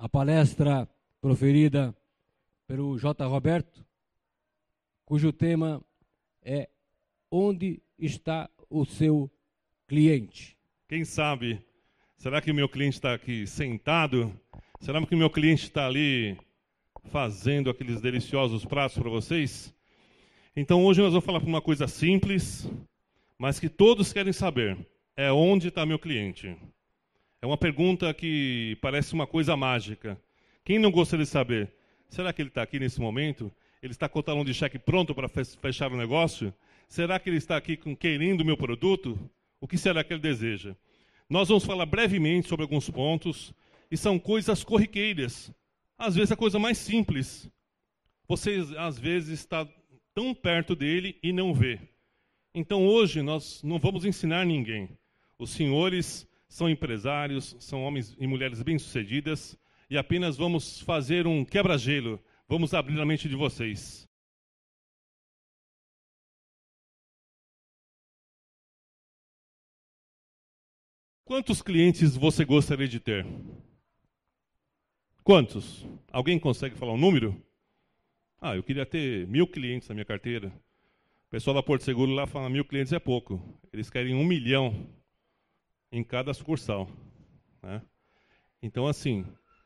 a palestra proferida pelo J. Roberto, cujo tema é Onde está o seu cliente? Quem sabe? Será que o meu cliente está aqui sentado? Será que o meu cliente está ali fazendo aqueles deliciosos pratos para vocês? Então hoje nós vamos falar uma coisa simples, mas que todos querem saber. É onde está meu cliente? É uma pergunta que parece uma coisa mágica. Quem não gostaria de saber? Será que ele está aqui nesse momento? Ele está com o talão de cheque pronto para fechar o negócio? Será que ele está aqui com, querendo o meu produto? O que será que ele deseja? Nós vamos falar brevemente sobre alguns pontos, e são coisas corriqueiras. Às vezes a coisa mais simples. Você, às vezes, está tão perto dele e não vê. Então, hoje, nós não vamos ensinar ninguém. Os senhores são empresários, são homens e mulheres bem-sucedidas, e apenas vamos fazer um quebra-gelo, vamos abrir a mente de vocês. Quantos clientes você gostaria de ter? Quantos? Alguém consegue falar um número? Ah, eu queria ter mil clientes na minha carteira. O pessoal da Porto Seguro lá fala mil clientes é pouco. Eles querem um milhão em cada sucursal. Né? Então, assim,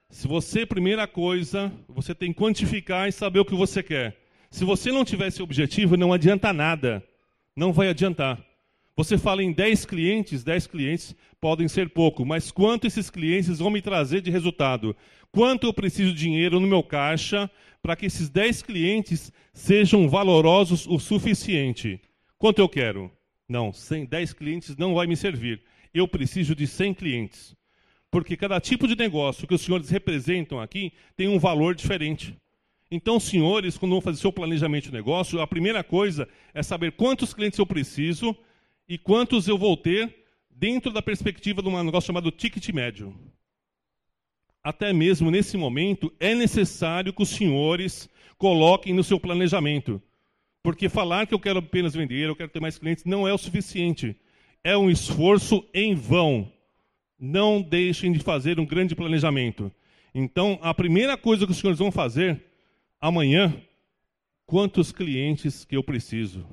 se você, primeira coisa, você tem que quantificar e saber o que você quer. Se você não tiver esse objetivo, não adianta nada. Não vai adiantar. Você fala em 10 clientes, 10 clientes podem ser pouco, mas quanto esses clientes vão me trazer de resultado? Quanto eu preciso de dinheiro no meu caixa para que esses 10 clientes sejam valorosos o suficiente? Quanto eu quero? Não, 100, 10 clientes não vai me servir eu preciso de 100 clientes. Porque cada tipo de negócio que os senhores representam aqui tem um valor diferente. Então, senhores, quando vão fazer seu planejamento de negócio, a primeira coisa é saber quantos clientes eu preciso e quantos eu vou ter dentro da perspectiva de um negócio chamado ticket médio. Até mesmo nesse momento, é necessário que os senhores coloquem no seu planejamento. Porque falar que eu quero apenas vender, eu quero ter mais clientes, não é o suficiente é um esforço em vão. Não deixem de fazer um grande planejamento. Então, a primeira coisa que os senhores vão fazer amanhã, quantos clientes que eu preciso?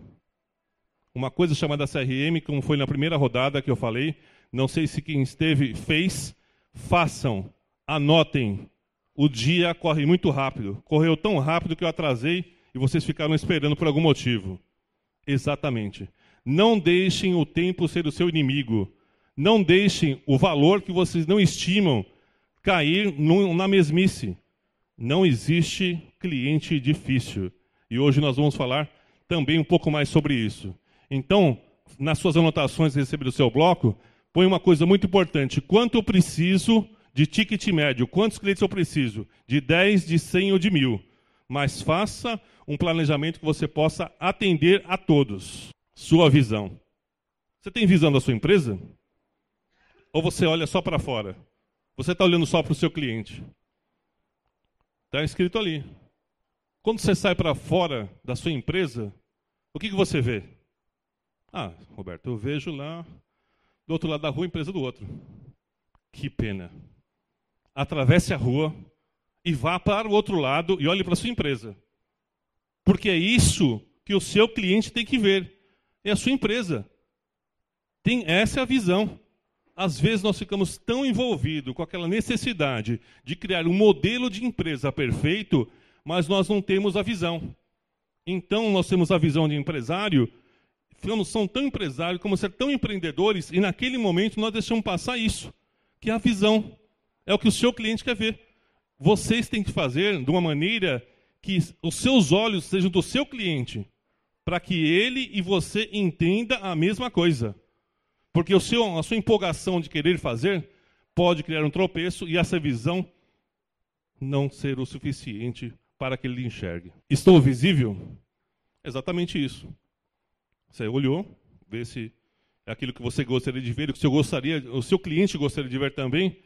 Uma coisa chamada CRM, como foi na primeira rodada que eu falei, não sei se quem esteve fez, façam, anotem. O dia corre muito rápido. Correu tão rápido que eu atrasei e vocês ficaram esperando por algum motivo. Exatamente. Não deixem o tempo ser o seu inimigo. Não deixem o valor que vocês não estimam cair na mesmice. Não existe cliente difícil. E hoje nós vamos falar também um pouco mais sobre isso. Então, nas suas anotações recebidas do seu bloco, põe uma coisa muito importante. Quanto eu preciso de ticket médio? Quantos clientes eu preciso? De 10, de 100 ou de mil? Mas faça um planejamento que você possa atender a todos sua visão. Você tem visão da sua empresa? Ou você olha só para fora? Você está olhando só para o seu cliente? Está escrito ali. Quando você sai para fora da sua empresa, o que, que você vê? Ah, Roberto, eu vejo lá do outro lado da rua a empresa do outro. Que pena. Atravesse a rua e vá para o outro lado e olhe para a sua empresa. Porque é isso que o seu cliente tem que ver é a sua empresa. Tem, essa é a visão. Às vezes nós ficamos tão envolvidos com aquela necessidade de criar um modelo de empresa perfeito, mas nós não temos a visão. Então nós temos a visão de empresário, ficamos são tão empresários como ser tão empreendedores, e naquele momento nós deixamos passar isso, que é a visão. É o que o seu cliente quer ver. Vocês têm que fazer de uma maneira que os seus olhos sejam do seu cliente para que ele e você entenda a mesma coisa. Porque o seu, a sua empolgação de querer fazer pode criar um tropeço e essa visão não ser o suficiente para que ele enxergue. Estou visível? Exatamente isso. Você olhou, vê se é aquilo que você gostaria de ver, o que seu, gostaria, o seu cliente gostaria de ver também,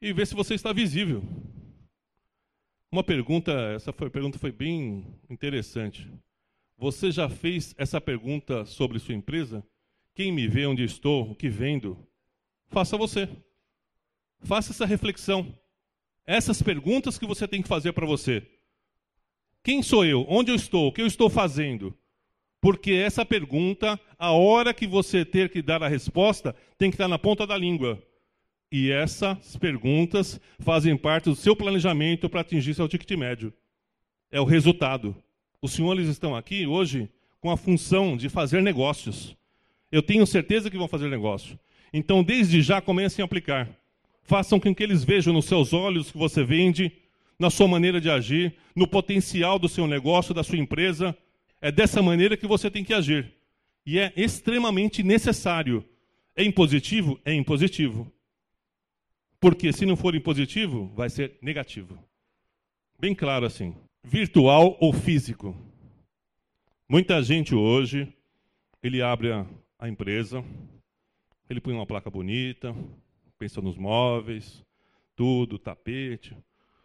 e vê se você está visível. Uma pergunta, essa foi, pergunta foi bem interessante. Você já fez essa pergunta sobre sua empresa? Quem me vê onde estou, o que vendo? Faça você. Faça essa reflexão. Essas perguntas que você tem que fazer para você. Quem sou eu? Onde eu estou? O que eu estou fazendo? Porque essa pergunta, a hora que você ter que dar a resposta, tem que estar na ponta da língua. E essas perguntas fazem parte do seu planejamento para atingir seu ticket médio. É o resultado. Os senhores estão aqui hoje com a função de fazer negócios. Eu tenho certeza que vão fazer negócio. Então, desde já, comecem a aplicar. Façam com que eles vejam nos seus olhos que você vende, na sua maneira de agir, no potencial do seu negócio, da sua empresa. É dessa maneira que você tem que agir. E é extremamente necessário. É impositivo? É impositivo. Porque se não for impositivo, vai ser negativo. Bem claro assim. Virtual ou físico. Muita gente hoje, ele abre a, a empresa, ele põe uma placa bonita, pensa nos móveis, tudo, tapete,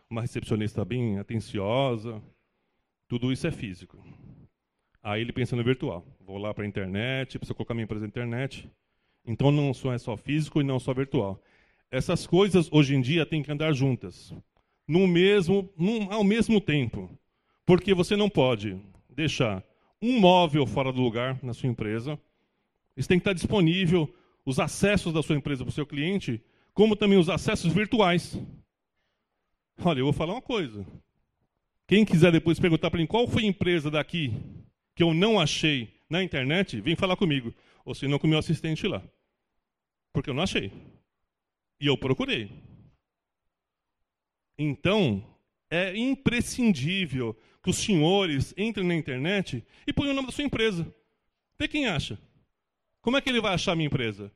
uma recepcionista bem atenciosa, tudo isso é físico. Aí ele pensa no virtual. Vou lá para a internet, preciso colocar minha empresa na internet. Então não só é só físico e não só virtual. Essas coisas hoje em dia têm que andar juntas, no mesmo, no, ao mesmo tempo, porque você não pode deixar um móvel fora do lugar na sua empresa. Isso tem que estar disponível os acessos da sua empresa para o seu cliente, como também os acessos virtuais. Olha, eu vou falar uma coisa. Quem quiser depois perguntar para mim qual foi a empresa daqui que eu não achei na internet, vem falar comigo. Ou se não, com o meu assistente lá. Porque eu não achei. E eu procurei. Então, é imprescindível que os senhores entrem na internet e ponham o nome da sua empresa. Vê quem acha. Como é que ele vai achar a minha empresa?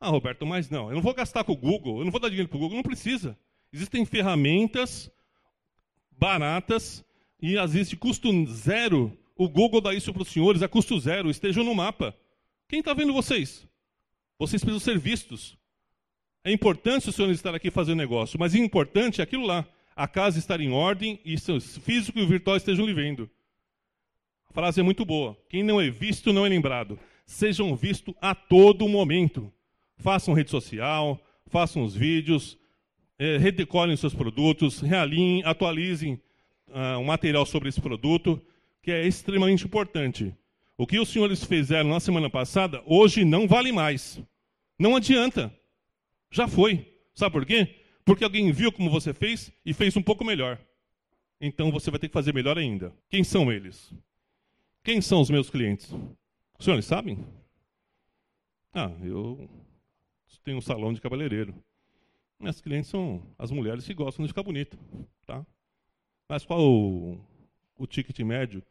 Ah, Roberto, mas não. Eu não vou gastar com o Google, eu não vou dar dinheiro para o Google, não precisa. Existem ferramentas baratas e às vezes de custo zero. O Google dá isso para os senhores a custo zero, estejam no mapa. Quem está vendo vocês? Vocês precisam ser vistos. É importante os senhores estarem aqui fazendo negócio, mas é importante aquilo lá. A casa estar em ordem e o físico e o virtual estejam lhe vendo. A frase é muito boa. Quem não é visto não é lembrado sejam vistos a todo momento. Façam rede social, façam os vídeos, é, redecorem seus produtos, realinhem, atualizem uh, o material sobre esse produto, que é extremamente importante. O que os senhores fizeram na semana passada, hoje não vale mais. Não adianta. Já foi. Sabe por quê? Porque alguém viu como você fez e fez um pouco melhor. Então você vai ter que fazer melhor ainda. Quem são eles? Quem são os meus clientes? Os senhores sabem? Ah, eu tenho um salão de cabeleireiro. Minhas clientes são as mulheres que gostam de ficar bonita. Tá? Mas qual o, o ticket médio?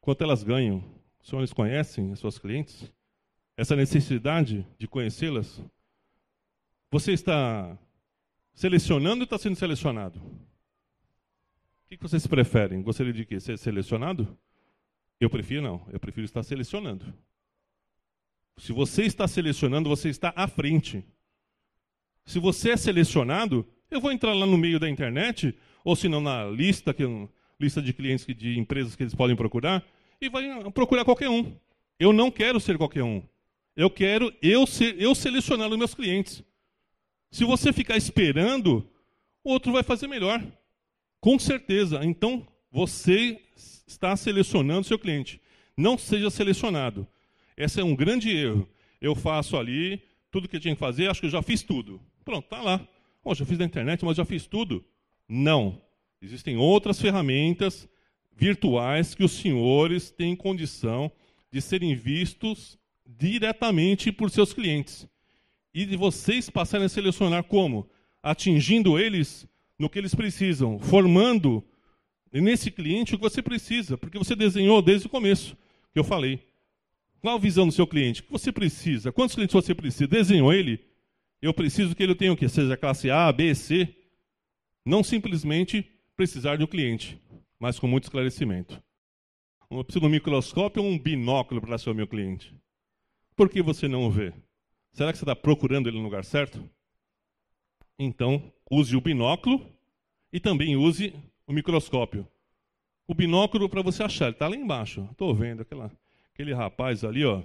Quanto elas ganham? Os senhores conhecem as suas clientes? Essa necessidade de conhecê-las? Você está selecionando ou está sendo selecionado? O que vocês preferem? Gostaria de quê? Ser selecionado? Eu prefiro não. Eu prefiro estar selecionando. Se você está selecionando, você está à frente. Se você é selecionado, eu vou entrar lá no meio da internet, ou se não na lista, que, lista de clientes, de empresas que eles podem procurar, e vai procurar qualquer um. Eu não quero ser qualquer um. Eu quero eu, ser, eu selecionar os meus clientes. Se você ficar esperando, o outro vai fazer melhor. Com certeza. Então, você está selecionando seu cliente. Não seja selecionado. Esse é um grande erro. Eu faço ali tudo que eu tinha que fazer, acho que eu já fiz tudo. Pronto, está lá. Poxa, eu fiz na internet, mas já fiz tudo. Não. Existem outras ferramentas virtuais que os senhores têm condição de serem vistos diretamente por seus clientes. E de vocês passarem a selecionar como? Atingindo eles no que eles precisam, formando nesse cliente o que você precisa, porque você desenhou desde o começo, que eu falei. Qual a visão do seu cliente? O que você precisa? Quantos clientes você precisa? Desenhou ele? Eu preciso que ele tenha o quê? Seja classe A, B, C. Não simplesmente precisar um cliente, mas com muito esclarecimento. Eu preciso de um microscópio ou um binóculo para ser o meu cliente? Por que você não o vê? Será que você está procurando ele no lugar certo? Então, use o binóculo e também use o microscópio. O binóculo para você achar, ele está lá embaixo. Estou vendo aquela aquele rapaz ali, ó,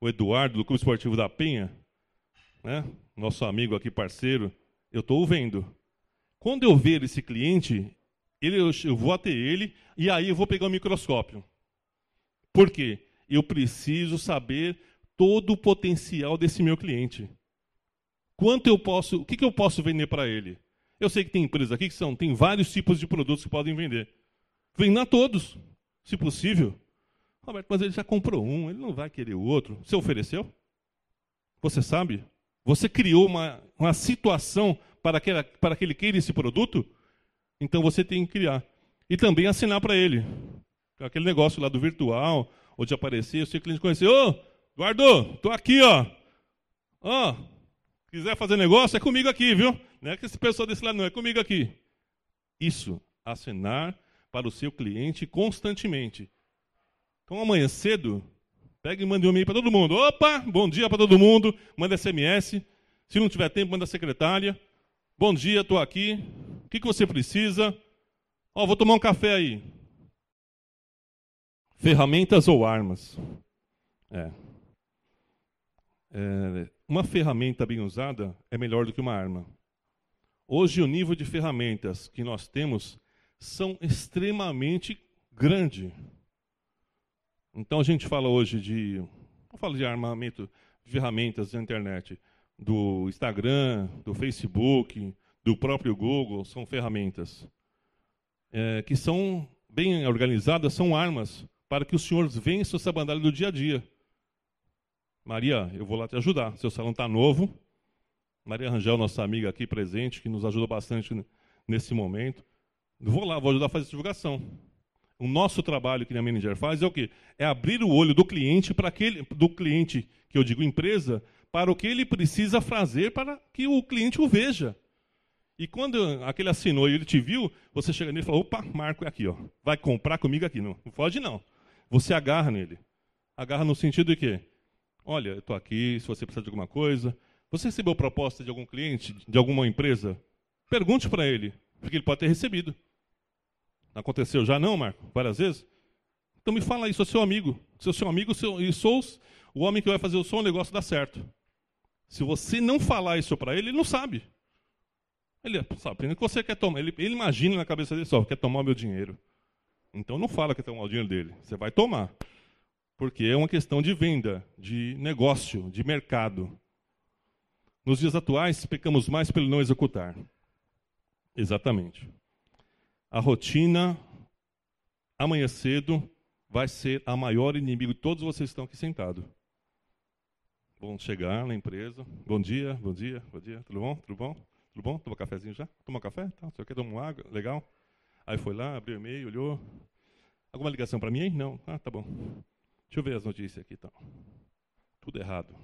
o Eduardo, do Clube Esportivo da Penha, né? nosso amigo aqui, parceiro, eu estou vendo. Quando eu ver esse cliente, ele, eu vou até ele e aí eu vou pegar o microscópio. Por quê? Eu preciso saber todo o potencial desse meu cliente. Quanto eu posso, o que, que eu posso vender para ele? Eu sei que tem empresas aqui que são, tem vários tipos de produtos que podem vender. Venda todos, se possível. Roberto, mas ele já comprou um, ele não vai querer o outro. Você ofereceu? Você sabe? Você criou uma, uma situação para que, para que ele queira esse produto? Então você tem que criar. E também assinar para ele. Aquele negócio lá do virtual, ou de aparecer, o seu cliente conhecer. Ô, Eduardo, tô aqui, ó. Ó, quiser fazer negócio, é comigo aqui, viu? Não é que esse pessoal desse lado não, é comigo aqui. Isso, assinar para o seu cliente constantemente. Então amanhã cedo, pega e manda um e-mail para todo mundo. Opa, bom dia para todo mundo. Manda SMS. Se não tiver tempo, manda a secretária. Bom dia, estou aqui. O que, que você precisa? Ó, oh, vou tomar um café aí. Ferramentas ou armas? É. é. Uma ferramenta bem usada é melhor do que uma arma. Hoje o nível de ferramentas que nós temos são extremamente grande. Então a gente fala hoje de, falo de armamento, de ferramentas da internet, do Instagram, do Facebook, do próprio Google, são ferramentas é, que são bem organizadas, são armas para que os senhores vençam essa bandalha do dia a dia. Maria, eu vou lá te ajudar. Seu salão está novo. Maria Rangel, nossa amiga aqui presente, que nos ajuda bastante nesse momento. Vou lá, vou ajudar a fazer divulgação. O nosso trabalho que a Manager faz é o quê? É abrir o olho do cliente para aquele, do cliente, que eu digo empresa, para o que ele precisa fazer para que o cliente o veja. E quando aquele assinou e ele te viu, você chega nele e fala: opa, Marco é aqui, ó. vai comprar comigo aqui. Não, não pode não. Você agarra nele. Agarra no sentido de quê? Olha, eu estou aqui, se você precisar de alguma coisa. Você recebeu proposta de algum cliente, de alguma empresa? Pergunte para ele, porque ele pode ter recebido. Aconteceu já não, Marco? Várias vezes? Então me fala aí, sou seu amigo. Sou seu amigo seu, e sou o homem que vai fazer o o negócio dar certo. Se você não falar isso para ele, ele não sabe. Ele sabe, que você quer tomar. Ele, ele imagina na cabeça dele só, quer tomar o meu dinheiro. Então não fala que quer tomar o dinheiro dele. Você vai tomar. Porque é uma questão de venda, de negócio, de mercado. Nos dias atuais, pecamos mais pelo não executar. Exatamente. A rotina, amanhã cedo, vai ser a maior inimigo de todos vocês que estão aqui sentados. Vão chegar na empresa. Bom dia, bom dia, bom dia. Tudo bom? Tudo bom? Tudo bom? Toma cafezinho já? Toma café? Tá. Você quer tomar água? Legal. Aí foi lá, abriu o e-mail, olhou. Alguma ligação para mim, hein? Não. Ah, tá bom. Deixa eu ver as notícias aqui, então. Tudo errado.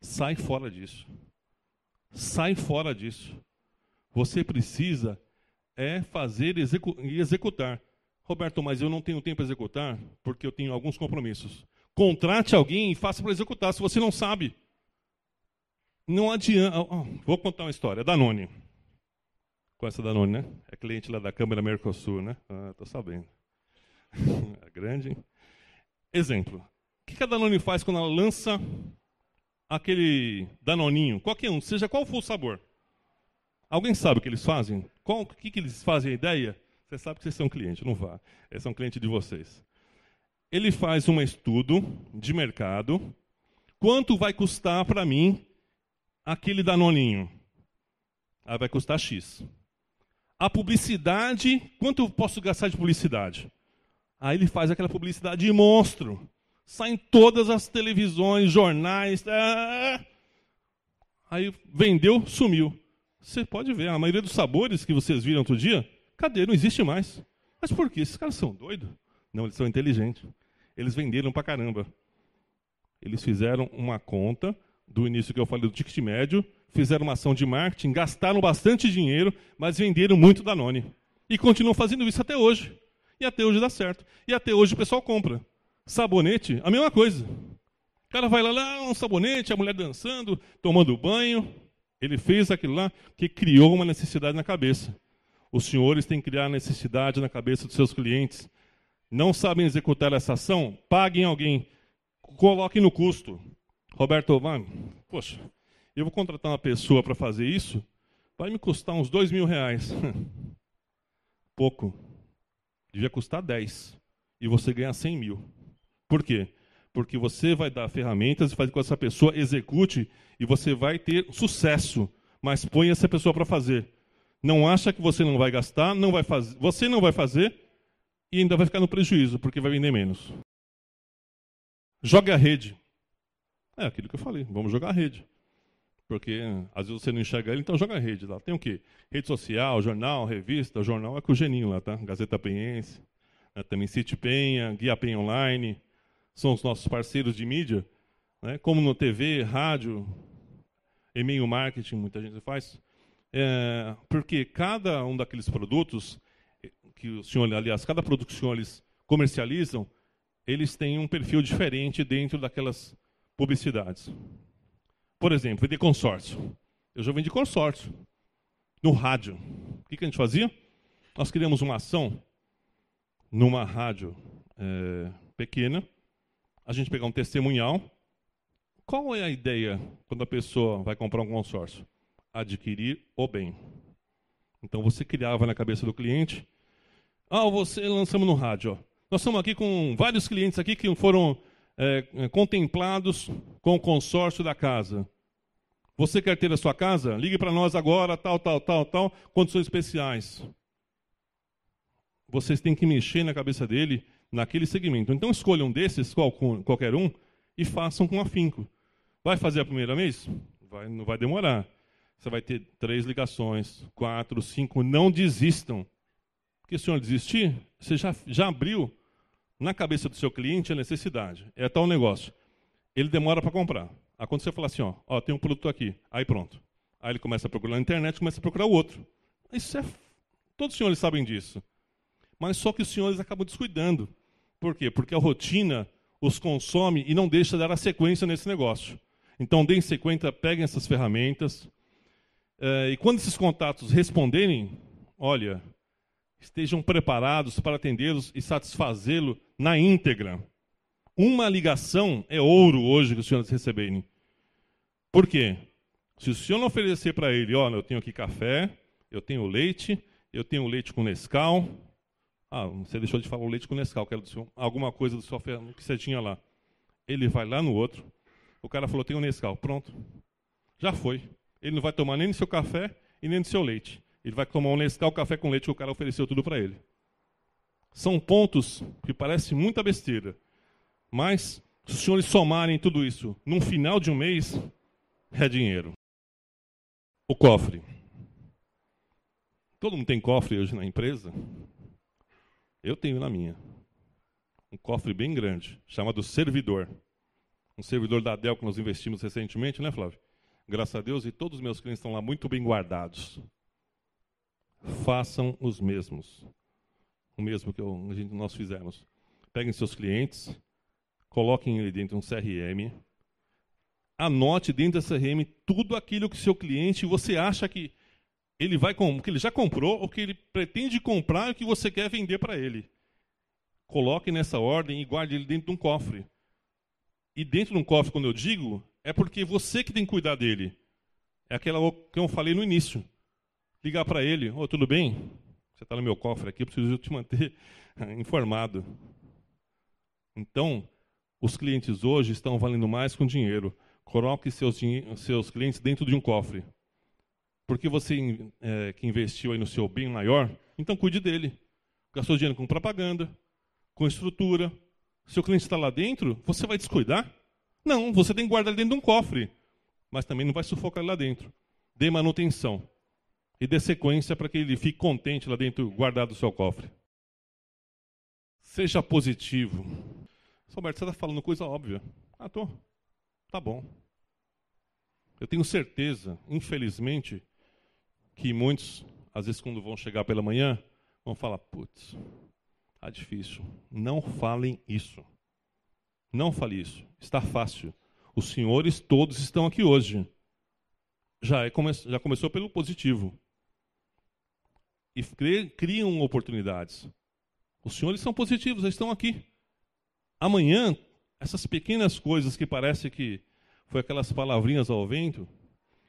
Sai fora disso. Sai fora disso. Você precisa é fazer execu e executar. Roberto, mas eu não tenho tempo para executar porque eu tenho alguns compromissos. Contrate alguém e faça para executar, se você não sabe. Não adianta. Oh, vou contar uma história. Danone. Conhece a Danone, né? É cliente lá da Câmara Mercosul, né? Ah, tô sabendo. é grande. Hein? Exemplo. O que a Danone faz quando ela lança aquele Danoninho? Qualquer um, seja qual for o sabor. Alguém sabe o que eles fazem? O que, que eles fazem a ideia? Você sabe que vocês são cliente, não vá. Eles são cliente de vocês. Ele faz um estudo de mercado. Quanto vai custar para mim aquele danoninho? Ah, vai custar X. A publicidade, quanto eu posso gastar de publicidade? Aí ele faz aquela publicidade de monstro. Sai em todas as televisões, jornais. Ah, aí vendeu, sumiu. Você pode ver, a maioria dos sabores que vocês viram outro dia, cadê? Não existe mais. Mas por quê? Esses caras são doidos? Não, eles são inteligentes. Eles venderam pra caramba. Eles fizeram uma conta do início que eu falei do ticket médio, fizeram uma ação de marketing, gastaram bastante dinheiro, mas venderam muito Danone. E continuam fazendo isso até hoje. E até hoje dá certo. E até hoje o pessoal compra. Sabonete, a mesma coisa. O cara vai lá, lá um sabonete, a mulher dançando, tomando banho. Ele fez aquilo lá que criou uma necessidade na cabeça. Os senhores têm que criar necessidade na cabeça dos seus clientes. Não sabem executar essa ação? Paguem alguém. Coloquem no custo. Roberto Ovani, poxa, eu vou contratar uma pessoa para fazer isso, vai me custar uns dois mil reais. Pouco. Devia custar 10. E você ganha 100 mil. Por quê? Porque você vai dar ferramentas e fazer com que essa pessoa execute e você vai ter sucesso. Mas põe essa pessoa para fazer. Não acha que você não vai gastar, não vai fazer, você não vai fazer e ainda vai ficar no prejuízo, porque vai vender menos. Joga a rede. É aquilo que eu falei, vamos jogar a rede. Porque às vezes você não enxerga ele, então joga a rede lá. Tem o quê? Rede social, jornal, revista. Jornal é com o Geninho lá, tá? Gazeta Penhense, né? também City Penha, Guia Penha Online. São os nossos parceiros de mídia. Né? Como no TV, rádio, e-mail marketing, muita gente faz. É, porque cada um daqueles produtos que o senhor, aliás, cada produto que os senhores comercializam, eles têm um perfil diferente dentro daquelas publicidades. Por exemplo, vender consórcio. Eu já vendi consórcio no rádio. O que, que a gente fazia? Nós criamos uma ação numa rádio é, pequena. A gente pegar um testemunhal. Qual é a ideia quando a pessoa vai comprar um consórcio? Adquirir o bem. Então você criava na cabeça do cliente ah, você lançamos no rádio. Ó. Nós estamos aqui com vários clientes aqui que foram é, é, contemplados com o consórcio da casa. Você quer ter a sua casa? Ligue para nós agora, tal, tal, tal, tal, condições especiais. Vocês têm que mexer na cabeça dele naquele segmento. Então escolham desses, qual, qualquer um, e façam com afinco. Vai fazer a primeira vez? Vai, não vai demorar. Você vai ter três ligações, quatro, cinco. Não desistam. Porque se o senhor desistir, você já, já abriu na cabeça do seu cliente a necessidade. É tal negócio. Ele demora para comprar. Aí quando você fala assim, ó, ó, tem um produto aqui, aí pronto. Aí ele começa a procurar na internet, começa a procurar o outro. Isso é. Todos os senhores sabem disso. Mas só que os senhores acabam descuidando. Por quê? Porque a rotina os consome e não deixa dar a sequência nesse negócio. Então, deem sequência, peguem essas ferramentas. Eh, e quando esses contatos responderem, olha, estejam preparados para atendê-los e satisfazê-lo na íntegra. Uma ligação é ouro hoje que os senhores receberem. Por quê? Se o senhor não oferecer para ele, olha, eu tenho aqui café, eu tenho leite, eu tenho leite com Nescau. Ah, você deixou de falar o leite com Nescau, que era senhor, alguma coisa do seu que você tinha lá. Ele vai lá no outro. O cara falou, tem o Nescau. Pronto. Já foi. Ele não vai tomar nem no seu café e nem no seu leite. Ele vai tomar um Nescau café com leite que o cara ofereceu tudo para ele. São pontos que parecem muita besteira. Mas, se os senhores somarem tudo isso, no final de um mês, é dinheiro. O cofre. Todo mundo tem cofre hoje na empresa? Eu tenho na minha. Um cofre bem grande, chamado servidor. Um servidor da Dell que nós investimos recentemente, né, Flávio? Graças a Deus, e todos os meus clientes estão lá muito bem guardados façam os mesmos. O mesmo que eu, a gente, nós fizemos. Peguem seus clientes, coloquem ele dentro de um CRM, anote dentro dessa CRM tudo aquilo que seu cliente você acha que ele vai que ele já comprou ou que ele pretende comprar e que você quer vender para ele. Coloque nessa ordem e guarde ele dentro de um cofre. E dentro de um cofre, quando eu digo, é porque você que tem que cuidar dele. É aquela que eu falei no início ligar para ele: Ô, oh, tudo bem? Você está no meu cofre aqui, preciso te manter informado. Então, os clientes hoje estão valendo mais com dinheiro. Coloque seus, seus clientes dentro de um cofre. Porque você é, que investiu aí no seu bem maior, então cuide dele. Gastou dinheiro com propaganda, com estrutura. Se o cliente está lá dentro, você vai descuidar? Não, você tem que guardar ele dentro de um cofre. Mas também não vai sufocar ele lá dentro. Dê manutenção e dê sequência para que ele fique contente lá dentro, guardado no seu cofre. Seja positivo. Roberto, você está falando coisa óbvia. Ah, tô. Tá bom. Eu tenho certeza, infelizmente, que muitos, às vezes, quando vão chegar pela manhã, vão falar: putz, tá difícil. Não falem isso. Não fale isso. Está fácil. Os senhores todos estão aqui hoje. Já, é, já começou pelo positivo e criam oportunidades. Os senhores são positivos, eles estão aqui. Amanhã, essas pequenas coisas que parece que foi aquelas palavrinhas ao vento,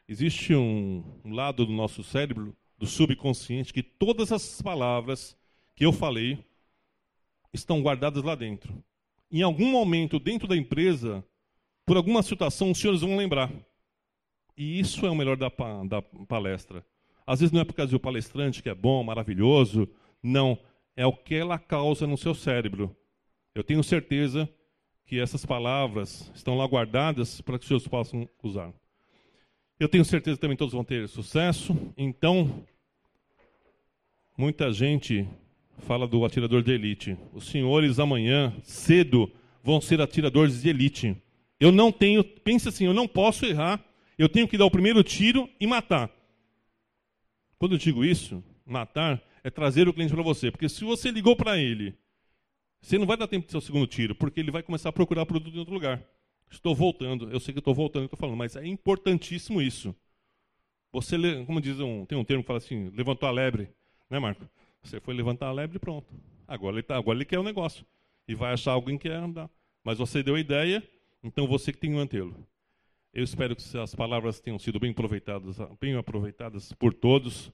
existe um, um lado do nosso cérebro, do subconsciente, que todas as palavras que eu falei estão guardadas lá dentro. Em algum momento, dentro da empresa, por alguma situação, os senhores vão lembrar. E isso é o melhor da, da palestra. Às vezes não é por causa do palestrante que é bom, maravilhoso. Não. É o que ela causa no seu cérebro. Eu tenho certeza que essas palavras estão lá guardadas para que os senhores possam usar. Eu tenho certeza que também todos vão ter sucesso. Então, muita gente fala do atirador de elite. Os senhores amanhã, cedo, vão ser atiradores de elite. Eu não tenho, pense assim, eu não posso errar. Eu tenho que dar o primeiro tiro e matar. Quando eu digo isso, matar é trazer o cliente para você, porque se você ligou para ele, você não vai dar tempo de ser o segundo tiro, porque ele vai começar a procurar produto em outro lugar. Estou voltando, eu sei que estou voltando, estou falando, mas é importantíssimo isso. Você, como diz um, tem um termo que fala assim, levantou a lebre, né, Marco? Você foi levantar a lebre e pronto. Agora ele, tá, agora ele quer o um negócio. E vai achar alguém que quer andar. Mas você deu a ideia, então você que tem que mantê-lo. Eu espero que as palavras tenham sido bem aproveitadas, bem aproveitadas por todos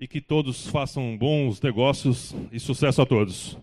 e que todos façam bons negócios e sucesso a todos.